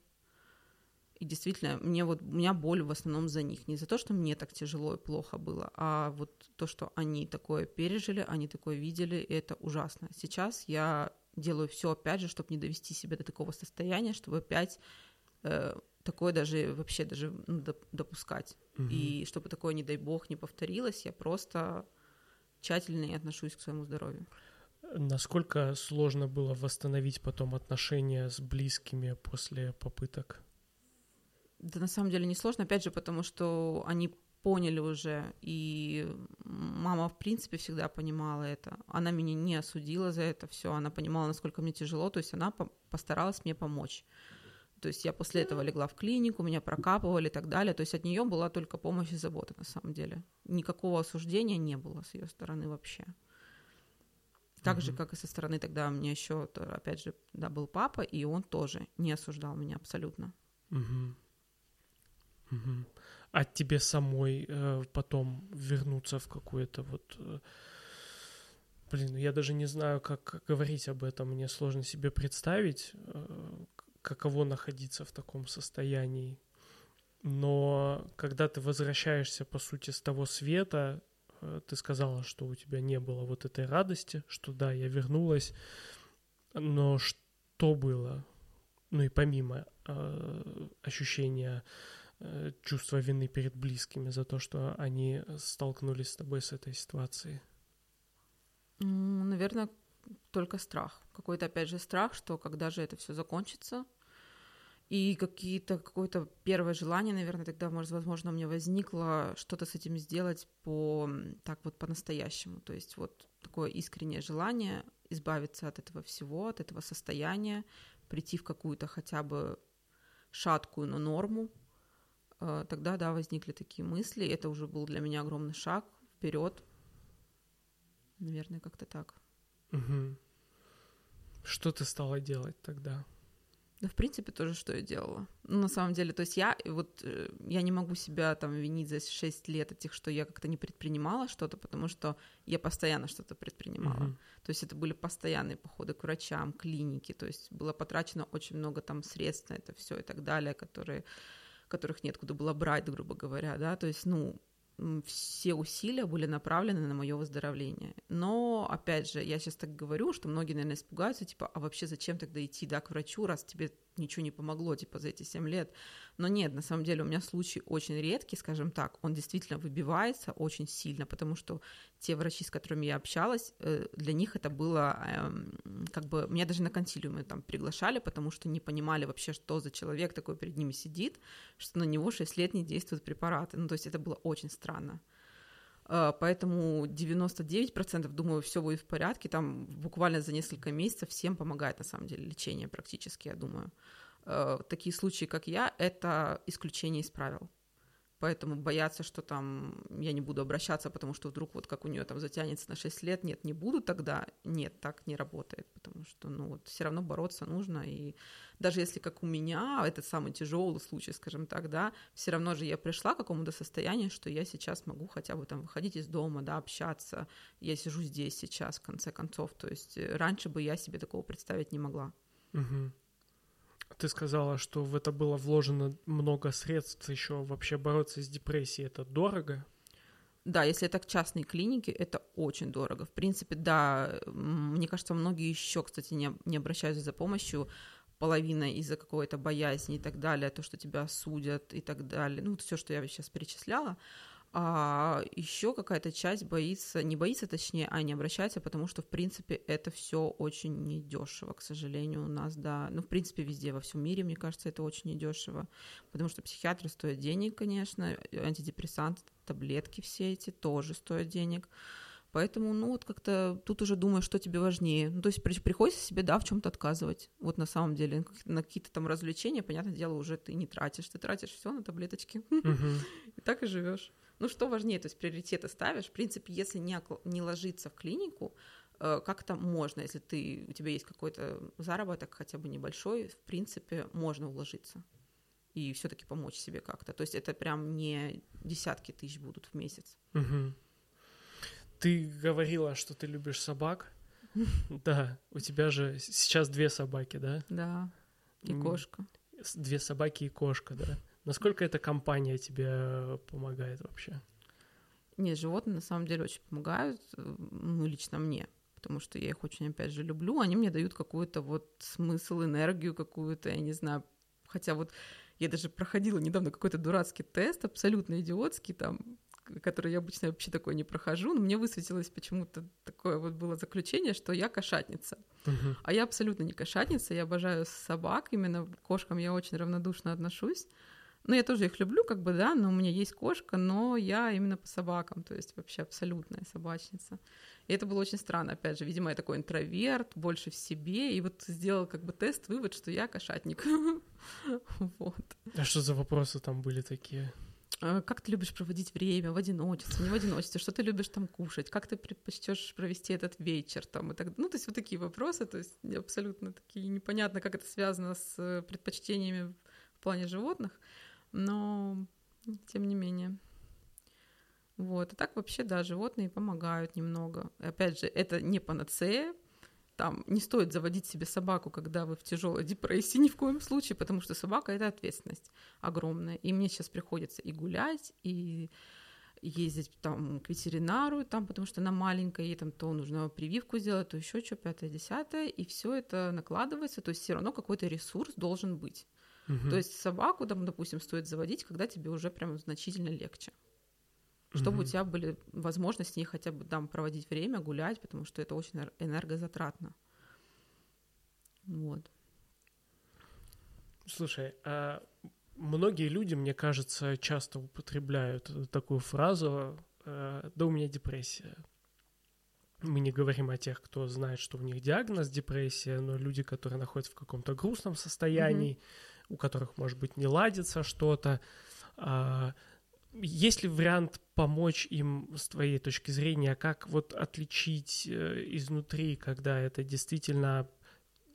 И действительно, мне вот, у меня боль в основном за них. Не за то, что мне так тяжело и плохо было, а вот то, что они такое пережили, они такое видели, и это ужасно. Сейчас я делаю все опять же, чтобы не довести себя до такого состояния, чтобы опять э, такое даже вообще даже ну, допускать. Угу. И чтобы такое, не дай бог, не повторилось, я просто тщательнее отношусь к своему здоровью. Насколько сложно было восстановить потом отношения с близкими после попыток? Да на самом деле не сложно, опять же, потому что они поняли уже, и мама, в принципе, всегда понимала это. Она меня не осудила за это все, она понимала, насколько мне тяжело, то есть она постаралась мне помочь. То есть я после этого легла в клинику, меня прокапывали и так далее. То есть от нее была только помощь и забота на самом деле. Никакого осуждения не было с ее стороны вообще. Так же, как и со стороны тогда у меня еще, опять же, да, был папа, и он тоже не осуждал меня абсолютно. Угу. А тебе самой э, потом вернуться в какое-то вот... Э, блин, я даже не знаю, как говорить об этом. Мне сложно себе представить, э, каково находиться в таком состоянии. Но когда ты возвращаешься, по сути, с того света, э, ты сказала, что у тебя не было вот этой радости, что да, я вернулась, но что было? Ну и помимо э, ощущения э, чувства вины перед близкими за то, что они столкнулись с тобой с этой ситуацией? Наверное, только страх. Какой-то, опять же, страх, что когда же это все закончится, и какие-то какое-то первое желание, наверное, тогда, может, возможно, у меня возникло что-то с этим сделать по так вот по-настоящему. То есть вот такое искреннее желание избавиться от этого всего, от этого состояния, прийти в какую-то хотя бы шаткую, но норму. Э, тогда, да, возникли такие мысли. Это уже был для меня огромный шаг вперед. Наверное, как-то так. Угу. Что ты стала делать тогда? Да, в принципе, тоже, что я делала. Ну, на самом деле, то есть я вот, э, я не могу себя там винить за 6 лет этих, что я как-то не предпринимала что-то, потому что я постоянно что-то предпринимала. Uh-huh. То есть это были постоянные походы к врачам, клиники, то есть было потрачено очень много там средств на это все и так далее, которые, которых нет куда было брать, грубо говоря, да, то есть, ну, все усилия были направлены на мое выздоровление. Но, опять же, я сейчас так говорю, что многие, наверное, испугаются, типа, а вообще зачем тогда идти, да, к врачу, раз тебе ничего не помогло, типа, за эти 7 лет. Но нет, на самом деле у меня случай очень редкий, скажем так, он действительно выбивается очень сильно, потому что те врачи, с которыми я общалась, э, для них это было, эм, как бы, меня даже на консилиумы там приглашали, потому что не понимали вообще, что за человек такой перед ними сидит, что на него 6 лет не действуют препараты. Ну, то есть это было очень странно. Э, поэтому 99% думаю, все будет в порядке. Там буквально за несколько месяцев всем помогает, на самом деле, лечение практически, я думаю. Э, такие случаи, как я, это исключение из правил. Поэтому бояться, что там я не буду обращаться, потому что вдруг вот как у нее там затянется на 6 лет, нет, не буду тогда, нет, так не работает, потому что, ну вот, все равно бороться нужно, и даже если как у меня, этот самый тяжелый случай, скажем так, да, все равно же я пришла к какому-то состоянию, что я сейчас могу хотя бы там выходить из дома, да, общаться, я сижу здесь сейчас, в конце концов, то есть э, раньше бы я себе такого представить не могла. Угу. Ты сказала, что в это было вложено много средств еще вообще бороться с депрессией. Это дорого? Да, если это к частной клинике, это очень дорого. В принципе, да, мне кажется, многие еще, кстати, не, не обращаются за помощью, половина из-за какой-то боязни и так далее, то, что тебя судят и так далее, ну, все, что я сейчас перечисляла, а еще какая-то часть боится, не боится, точнее, а не обращается, потому что, в принципе, это все очень недешево, к сожалению, у нас, да. Ну, в принципе, везде, во всем мире, мне кажется, это очень недешево, потому что психиатры стоят денег, конечно, антидепрессанты, таблетки все эти тоже стоят денег. Поэтому, ну, вот как-то тут уже думаешь, что тебе важнее. Ну, то есть приходится себе, да, в чем-то отказывать. Вот на самом деле, на какие-то там развлечения, понятное дело, уже ты не тратишь. Ты тратишь все на таблеточки. [laughs] И так и живешь. Ну, что важнее, то есть приоритеты ставишь. В принципе, если не, не ложиться в клинику, э, как-то можно, если ты, у тебя есть какой-то заработок, хотя бы небольшой, в принципе, можно уложиться и все-таки помочь себе как-то. То есть это прям не десятки тысяч будут в месяц. Угу. Ты говорила, что ты любишь собак. [laughs] Да, у тебя же сейчас две собаки, да? Да, и кошка. Две собаки и кошка, да. Насколько эта компания тебе помогает вообще? Нет, животные на самом деле очень помогают, ну, лично мне, потому что я их очень, опять же, люблю. Они мне дают какой-то вот смысл, энергию какую-то, я не знаю. Хотя вот я даже проходила недавно какой-то дурацкий тест, абсолютно идиотский, там, который я обычно вообще такое не прохожу, но мне высветилось почему-то такое вот было заключение, что я кошатница. Uh-huh. А я абсолютно не кошатница, я обожаю собак, именно к кошкам я очень равнодушно отношусь. Ну, я тоже их люблю, как бы, да, но у меня есть кошка, но я именно по собакам, то есть вообще абсолютная собачница. И это было очень странно, опять же, видимо, я такой интроверт, больше в себе, и вот сделал как бы тест, вывод, что я кошатник. [laughs] Вот. А что за вопросы там были такие? А как ты любишь проводить время в одиночестве, не в одиночестве, что ты любишь там кушать, как ты предпочтешь провести этот вечер там и так Ну, то есть вот такие вопросы, то есть абсолютно такие непонятно, как это связано с э, предпочтениями в плане животных но тем не менее. Вот. А так вообще, да, животные помогают немного. Опять же, это не панацея, там не стоит заводить себе собаку, когда вы в тяжелой депрессии, ни в коем случае, потому что собака это ответственность огромная. И мне сейчас приходится и гулять, и ездить там к ветеринару, там, потому что она маленькая, ей там то нужно прививку сделать, то еще что, пятое, десятое, и все это накладывается, то есть все равно какой-то ресурс должен быть. Угу. То есть собаку, там, допустим, стоит заводить, когда тебе уже прям значительно легче. Чтобы угу. у тебя были возможности не хотя бы там проводить время, гулять, потому что это очень энергозатратно. Вот. Слушай, а многие люди, мне кажется, часто употребляют такую фразу э, «да у меня депрессия». Мы не говорим о тех, кто знает, что у них диагноз депрессия, но люди, которые находятся в каком-то грустном состоянии, mm-hmm у которых, может быть, не ладится что-то. Есть ли вариант помочь им с твоей точки зрения, как вот отличить э, изнутри, когда это действительно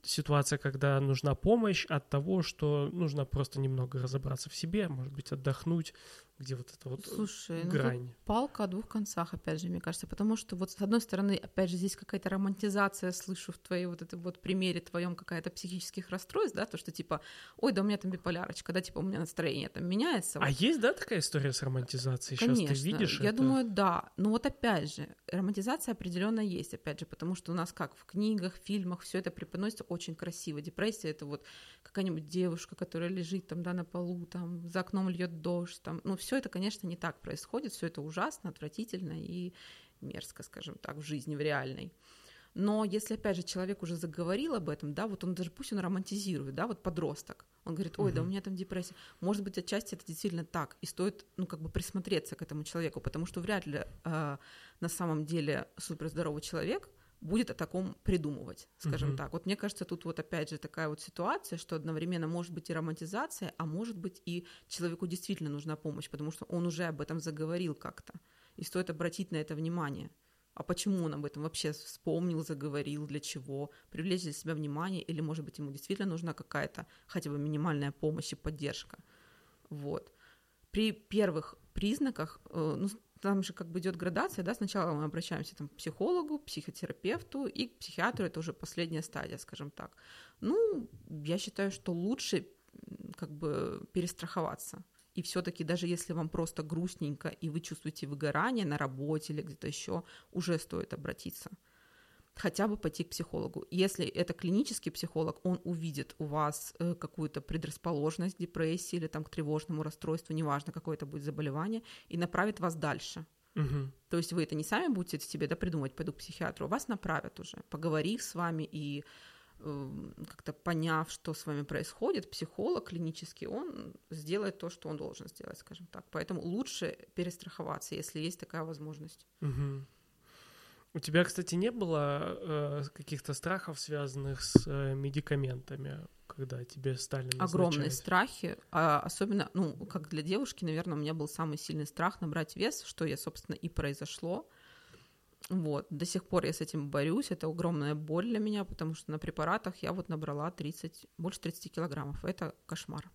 ситуация, когда нужна помощь, от того, что нужно просто немного разобраться в себе, может быть, отдохнуть, где вот эта вот Слушай, грань. Ну, палка о двух концах, опять же, мне кажется, потому что вот с одной стороны, опять же, здесь какая-то романтизация, слышу в твоей вот этой вот примере твоем какая-то психических расстройств, да, то, что типа, ой, да у меня там биполярочка, да, типа у меня настроение там меняется. А вот. есть, да, такая история с романтизацией? Конечно, Сейчас ты видишь я это? думаю, да. Но вот опять же, романтизация определенно есть, опять же, потому что у нас как в книгах, фильмах все это преподносится очень красиво. Депрессия это вот какая-нибудь девушка, которая лежит там, да, на полу, там, за окном льет дождь, там, ну, все это, конечно, не так происходит, все это ужасно, отвратительно и мерзко, скажем так, в жизни, в реальной. Но если, опять же, человек уже заговорил об этом, да, вот он даже пусть он романтизирует, да, вот подросток, он говорит, ой, да у меня там депрессия. Может быть, отчасти это действительно так, и стоит, ну, как бы присмотреться к этому человеку, потому что вряд ли э, на самом деле суперздоровый человек будет о таком придумывать, скажем Мгм. так. Вот мне кажется, тут вот опять же такая вот ситуация, что одновременно может быть и романтизация, а может быть и человеку действительно нужна помощь, потому что он уже об этом заговорил как-то, и стоит обратить на это внимание. А почему он об этом вообще вспомнил, заговорил, для чего? Привлечь для себя внимание, или, может быть, ему действительно нужна какая-то хотя бы минимальная помощь и поддержка. Вот. При первых признаках, э, ну, там же как бы идет градация, да, сначала мы обращаемся там, к психологу, психотерапевту, и к психиатру это уже последняя стадия, скажем так. Ну, я считаю, что лучше как бы перестраховаться. И все-таки даже если вам просто грустненько, и вы чувствуете выгорание на работе или где-то еще, уже стоит обратиться. Хотя бы пойти к психологу. Если это клинический психолог, он увидит у вас э, какую-то предрасположенность к депрессии или там к тревожному расстройству, неважно, какое это будет заболевание, и направит вас дальше. Мгм. То есть вы это не сами будете себе да, придумать, пойду к психиатру, вас направят уже, поговорив с вами и эм, как-то поняв, что с вами происходит, психолог клинический, он сделает то, что он должен сделать, скажем так. Поэтому лучше перестраховаться, если есть такая возможность. Мгм. У тебя, кстати, не было э, каких-то страхов, связанных с э, медикаментами, когда тебе стали назначать? Огромные страхи, а особенно, ну, как для девушки, наверное, у меня был самый сильный страх набрать вес, что я, собственно, и произошло. Вот, до сих пор я с этим борюсь, это огромная боль для меня, потому что на препаратах я вот набрала 30, больше 30 килограммов, это кошмар.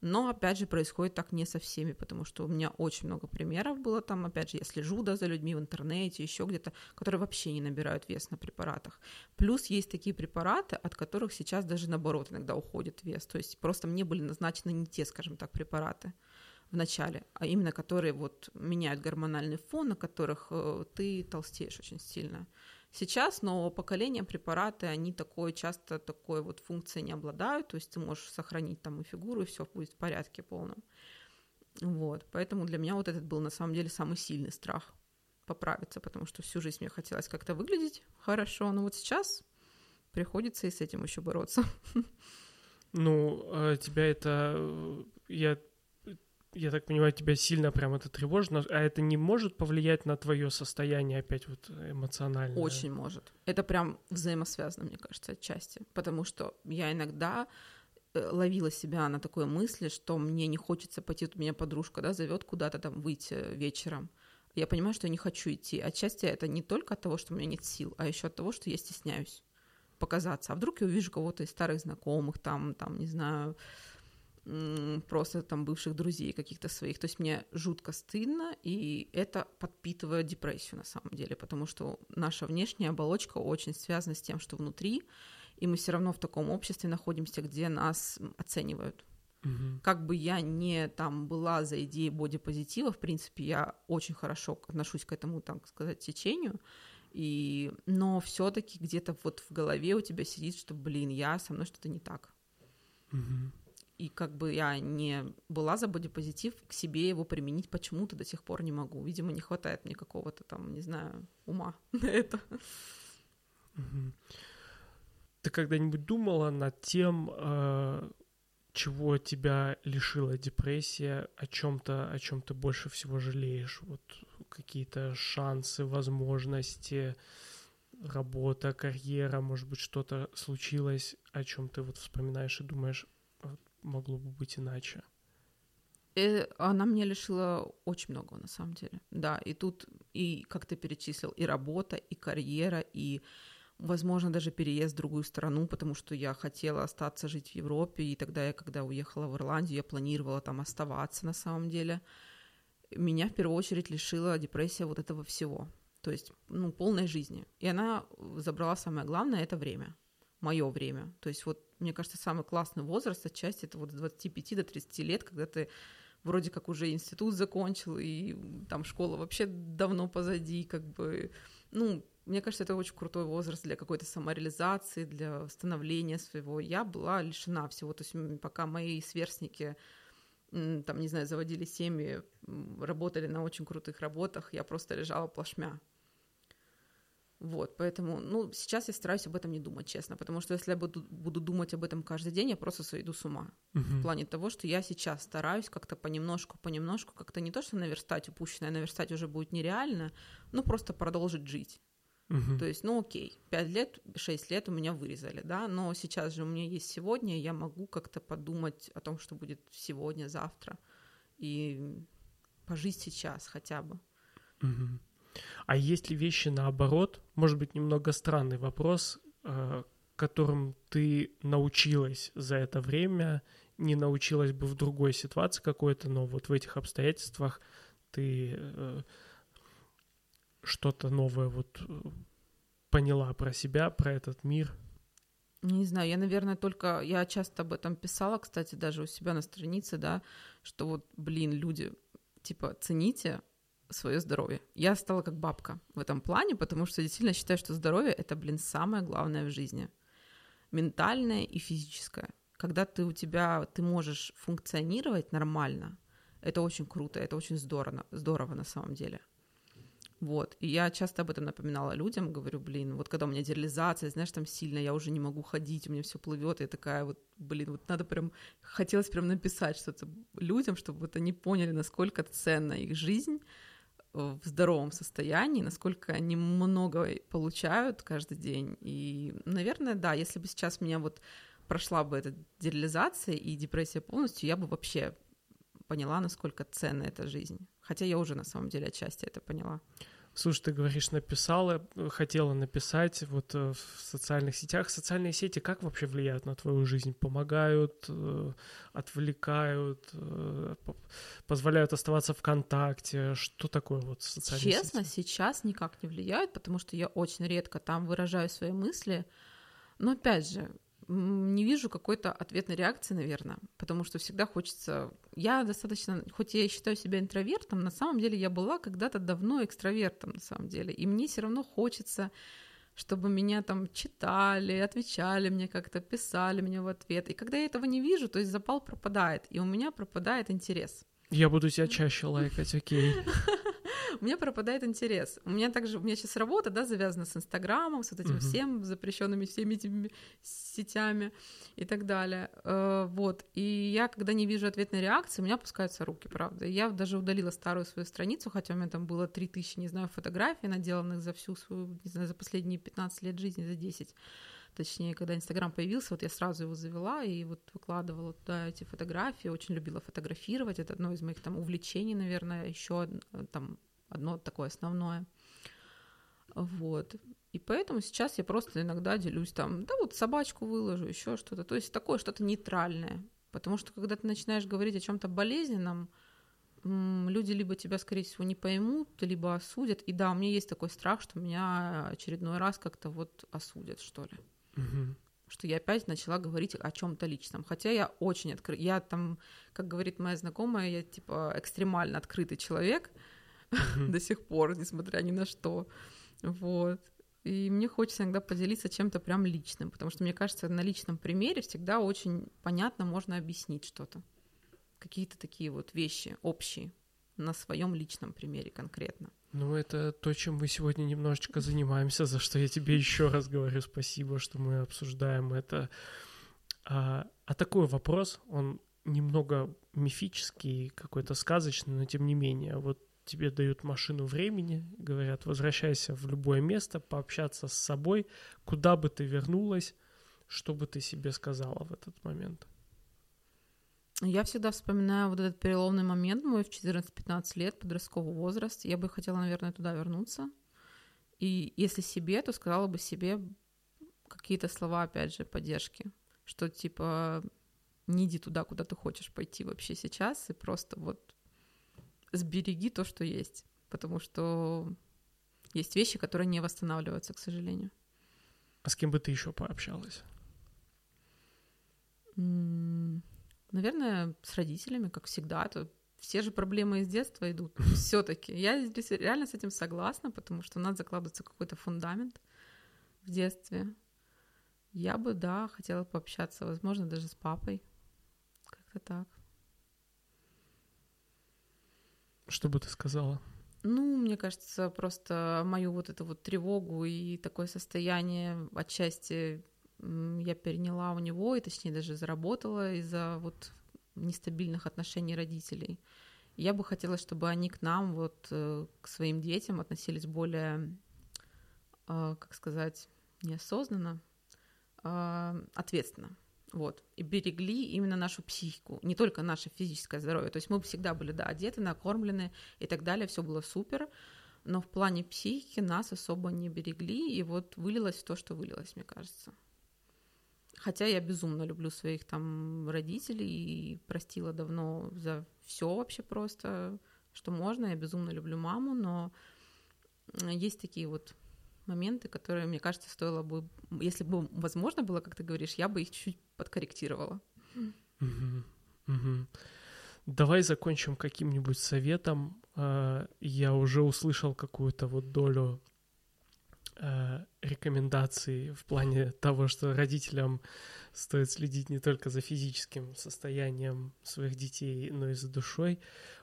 Но, опять же, происходит так не со всеми, потому что у меня очень много примеров было там, опять же, я слежу, да, за людьми в интернете, еще где-то, которые вообще не набирают вес на препаратах. Плюс есть такие препараты, от которых сейчас даже наоборот иногда уходит вес, то есть просто мне были назначены не те, скажем так, препараты в начале, а именно которые вот меняют гормональный фон, на которых э, ты толстеешь очень сильно. Сейчас нового поколения препараты, они такой часто такой вот функцией не обладают, то есть ты можешь сохранить там и фигуру, и все будет в порядке полном. Вот, поэтому для меня вот этот был на самом деле самый сильный страх поправиться, потому что всю жизнь мне хотелось как-то выглядеть хорошо, но вот сейчас приходится и с этим еще бороться. Ну, э, тебя это, э, я, я так понимаю, тебя сильно прям это тревожно, а это не может повлиять на твое состояние опять вот эмоциональное? Очень может. Это прям взаимосвязано, мне кажется, отчасти. Потому что я иногда э, ловила себя на такой мысли, что мне не хочется пойти, вот меня подружка, да, зовет куда-то там выйти вечером. Я понимаю, что я не хочу идти. Отчасти это не только от того, что у меня нет сил, а еще от того, что я стесняюсь показаться. А вдруг я увижу кого-то из старых знакомых, там, там, не знаю, просто там бывших друзей каких-то своих. То есть мне жутко стыдно, и это подпитывает депрессию на самом деле, потому что наша внешняя оболочка очень связана с тем, что внутри, и мы все равно в таком обществе находимся, где нас оценивают. Мгм. Как бы я не там была за идеей бодипозитива, в принципе, я очень хорошо отношусь к этому, так сказать, течению, и... но все-таки где-то вот в голове у тебя сидит, что, блин, я со мной что-то не так. Мгм. И как бы я не была за бодипозитив, к себе его применить почему-то до сих пор не могу. Видимо, не хватает мне какого-то там, не знаю, ума [laughs] на это. Ты когда-нибудь думала над тем, э, чего тебя лишила депрессия, о чем-то, о чем ты больше всего жалеешь? Вот какие-то шансы, возможности, работа, карьера, может быть, что-то случилось, о чем ты вот вспоминаешь и думаешь, «Вот могло бы быть иначе. Э, Она меня лишила очень многого, на самом деле. Да, и тут, и как ты перечислил, и работа, и карьера, и, возможно, даже переезд в другую страну, потому что я хотела остаться жить в Европе, и тогда я, когда уехала в Ирландию, я планировала там оставаться на самом деле. Меня в первую очередь лишила депрессия вот этого всего, то есть, ну, полной жизни. И она забрала самое главное — это время, мое время. То есть вот, мне кажется, самый классный возраст отчасти это вот с 25 до 30 лет, когда ты вроде как уже институт закончил, и там школа вообще давно позади, как бы, ну, мне кажется, это очень крутой возраст для какой-то самореализации, для становления своего. Я была лишена всего, то есть пока мои сверстники там, не знаю, заводили семьи, работали на очень крутых работах, я просто лежала плашмя. Вот, поэтому, ну, сейчас я стараюсь об этом не думать, честно, потому что если я буду, буду думать об этом каждый день, я просто сойду с ума. В плане того, что я сейчас стараюсь как-то понемножку, понемножку, как-то не то, что наверстать упущенное, наверстать уже будет нереально, но просто продолжить жить. Мгм. То есть, ну окей, 5 лет, 6 лет у меня вырезали, да, но сейчас же у меня есть сегодня, я могу как-то подумать о том, что будет сегодня, завтра, и пожить сейчас хотя бы. Мгм. А есть ли вещи наоборот? Может быть, немного странный вопрос, э, которым ты научилась за это время, не научилась бы в другой ситуации какой-то, но вот в этих обстоятельствах ты э, что-то новое вот э, поняла про себя, про этот мир. Не знаю, я, наверное, только... Я часто об этом писала, кстати, даже у себя на странице, да, что вот, блин, люди, типа, цените свое здоровье. Я стала как бабка в этом плане, потому что действительно считаю, что здоровье — это, блин, самое главное в жизни. Ментальное и физическое. Когда ты у тебя, ты можешь функционировать нормально, это очень круто, это очень здорово, здорово на самом деле. Вот. И я часто об этом напоминала людям, говорю, блин, вот когда у меня дереализация, знаешь, там сильно, я уже не могу ходить, у меня все плывет, я такая вот, блин, вот надо прям, хотелось прям написать что-то людям, чтобы вот они поняли, насколько ценна их жизнь в здоровом состоянии, насколько они много получают каждый день. И, наверное, да, если бы сейчас меня вот прошла бы эта дереализация и депрессия полностью, я бы вообще поняла, насколько ценна эта жизнь. Хотя я уже на самом деле отчасти это поняла. Слушай, ты говоришь, написала, э, хотела написать вот э, в социальных сетях. Социальные сети как вообще влияют на твою жизнь? Помогают, э, отвлекают, по- позволяют оставаться в контакте? Что такое вот социальные Честно, сети? сейчас никак не влияют, потому что я очень редко там выражаю свои мысли. Но опять же, не вижу какой-то ответной реакции, наверное, потому что всегда хочется... Я достаточно, хоть я считаю себя интровертом, на самом деле я была когда-то давно экстравертом, на самом деле, и мне все равно хочется чтобы меня там читали, отвечали мне как-то, писали мне в ответ. И когда я этого не вижу, то есть запал пропадает, и у меня пропадает интерес. Я буду тебя чаще лайкать, окей. [laughs] У меня пропадает интерес. У меня также, у меня сейчас работа, да, завязана с Инстаграмом, с вот этим Мгм. всем запрещенными всеми этими сетями и так далее. Э, Вот. И я, когда не вижу ответной реакции, у меня опускаются руки, правда. Я даже удалила старую свою страницу, хотя у меня там было 3000, не знаю, фотографий, наделанных за всю свою, не знаю, за последние 15 лет жизни, за 10 точнее, когда Инстаграм появился, вот я сразу его завела и вот выкладывала туда эти фотографии, очень любила фотографировать, это одно из моих там увлечений, наверное, еще там одно такое основное. Вот. И поэтому сейчас я просто иногда делюсь там, да вот собачку выложу, еще что-то. То есть такое что-то нейтральное. Потому что когда ты начинаешь говорить о чем-то болезненном, люди либо тебя, скорее всего, не поймут, либо осудят. И да, у меня есть такой страх, что меня очередной раз как-то вот осудят, что ли что я опять начала говорить о чем-то личном. Хотя я очень открыт. Я там, как говорит моя знакомая, я типа экстремально открытый человек [laughs] До сих пор, несмотря ни на что. Вот. И мне хочется иногда поделиться чем-то прям личным, потому что мне кажется, на личном примере всегда очень понятно можно объяснить что-то. Какие-то такие вот вещи общие на своем личном примере конкретно. Ну, это то, чем мы сегодня немножечко занимаемся, за что я тебе еще раз говорю спасибо, что мы обсуждаем это. А, а такой вопрос, он немного мифический, какой-то сказочный, но тем не менее. Вот тебе дают машину времени, говорят, возвращайся в любое место, пообщаться с собой, куда бы ты вернулась, что бы ты себе сказала в этот момент. Я всегда вспоминаю вот этот переломный момент мой в 14-15 лет, подростковый возраст. Я бы хотела, наверное, туда вернуться. И если себе, то сказала бы себе какие-то слова, опять же, поддержки. Что типа не иди туда, куда ты хочешь пойти вообще сейчас, и просто вот сбереги то, что есть. Потому что есть вещи, которые не восстанавливаются, к сожалению. А с кем бы ты еще пообщалась? Наверное, с родителями, как всегда. То все же проблемы из детства идут. [laughs] Все-таки. Я здесь реально с этим согласна, потому что надо закладываться какой-то фундамент в детстве. Я бы, да, хотела пообщаться, возможно, даже с папой. Как-то так. Что бы ты сказала? Ну, мне кажется, просто мою вот эту вот тревогу и такое состояние отчасти я переняла у него, и точнее даже заработала из-за вот нестабильных отношений родителей. Я бы хотела, чтобы они к нам, вот э, к своим детям относились более э, как сказать, неосознанно, э, ответственно. Вот. И берегли именно нашу психику, не только наше физическое здоровье. То есть мы всегда были, да, одеты, накормлены и так далее, все было супер. Но в плане психики нас особо не берегли, и вот вылилось то, что вылилось, мне кажется. Хотя я безумно люблю своих там родителей и простила давно за все вообще просто, что можно. Я безумно люблю маму, но есть такие вот моменты, которые, мне кажется, стоило бы, если бы возможно было, как ты говоришь, я бы их чуть-чуть подкорректировала. Давай закончим каким-нибудь советом. А, я уже услышал какую-то вот долю а, рекомендаций в плане того, что родителям стоит следить не только за физическим состоянием своих детей, но и за душой.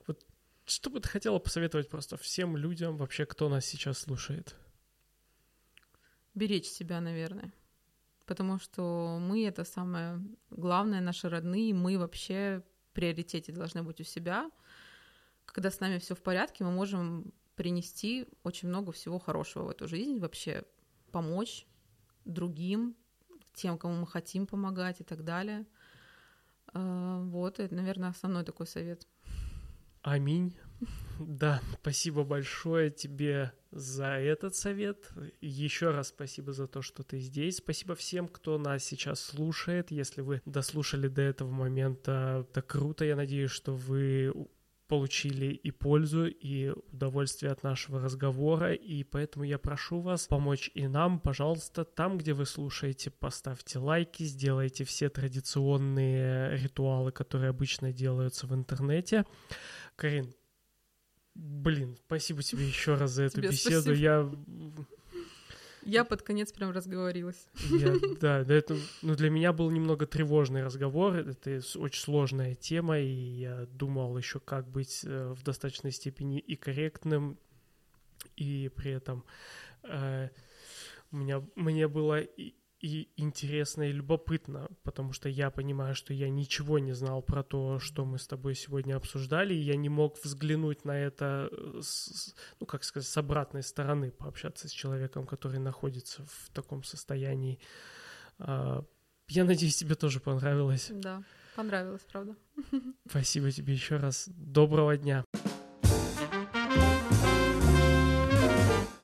Вот что бы ты хотела посоветовать просто всем людям, вообще, кто нас сейчас слушает? Беречь себя, наверное. Потому что мы — это самое главное, наши родные, мы вообще в приоритете должны быть у себя. Когда с нами все в порядке, мы можем принести очень много всего хорошего в эту жизнь, вообще помочь другим, тем, кому мы хотим помогать и так далее. А, вот, это, наверное, основной такой совет. Аминь. Да, спасибо большое тебе за этот совет. Еще раз спасибо за то, что ты здесь. Спасибо всем, кто нас сейчас слушает. Если вы дослушали до этого момента, это круто. Я надеюсь, что вы получили и пользу, и удовольствие от нашего разговора, и поэтому я прошу вас помочь и нам, пожалуйста, там, где вы слушаете, поставьте лайки, сделайте все традиционные ритуалы, которые обычно делаются в интернете. Карин, блин, спасибо тебе еще раз за эту беседу. Я я под конец прям разговорилась. Я, да, да, это, ну, для меня был немного тревожный разговор. Это очень сложная тема, и я думал еще, как быть э, в достаточной степени и корректным, и при этом э, у меня, мне было и, и интересно, и любопытно, потому что я понимаю, что я ничего не знал про то, что мы с тобой сегодня обсуждали, и я не мог взглянуть на это, с, ну, как сказать, с обратной стороны, пообщаться с человеком, который находится в таком состоянии. А, я надеюсь, тебе тоже понравилось. Да, понравилось, правда. [laughs] Спасибо тебе еще раз. Доброго дня.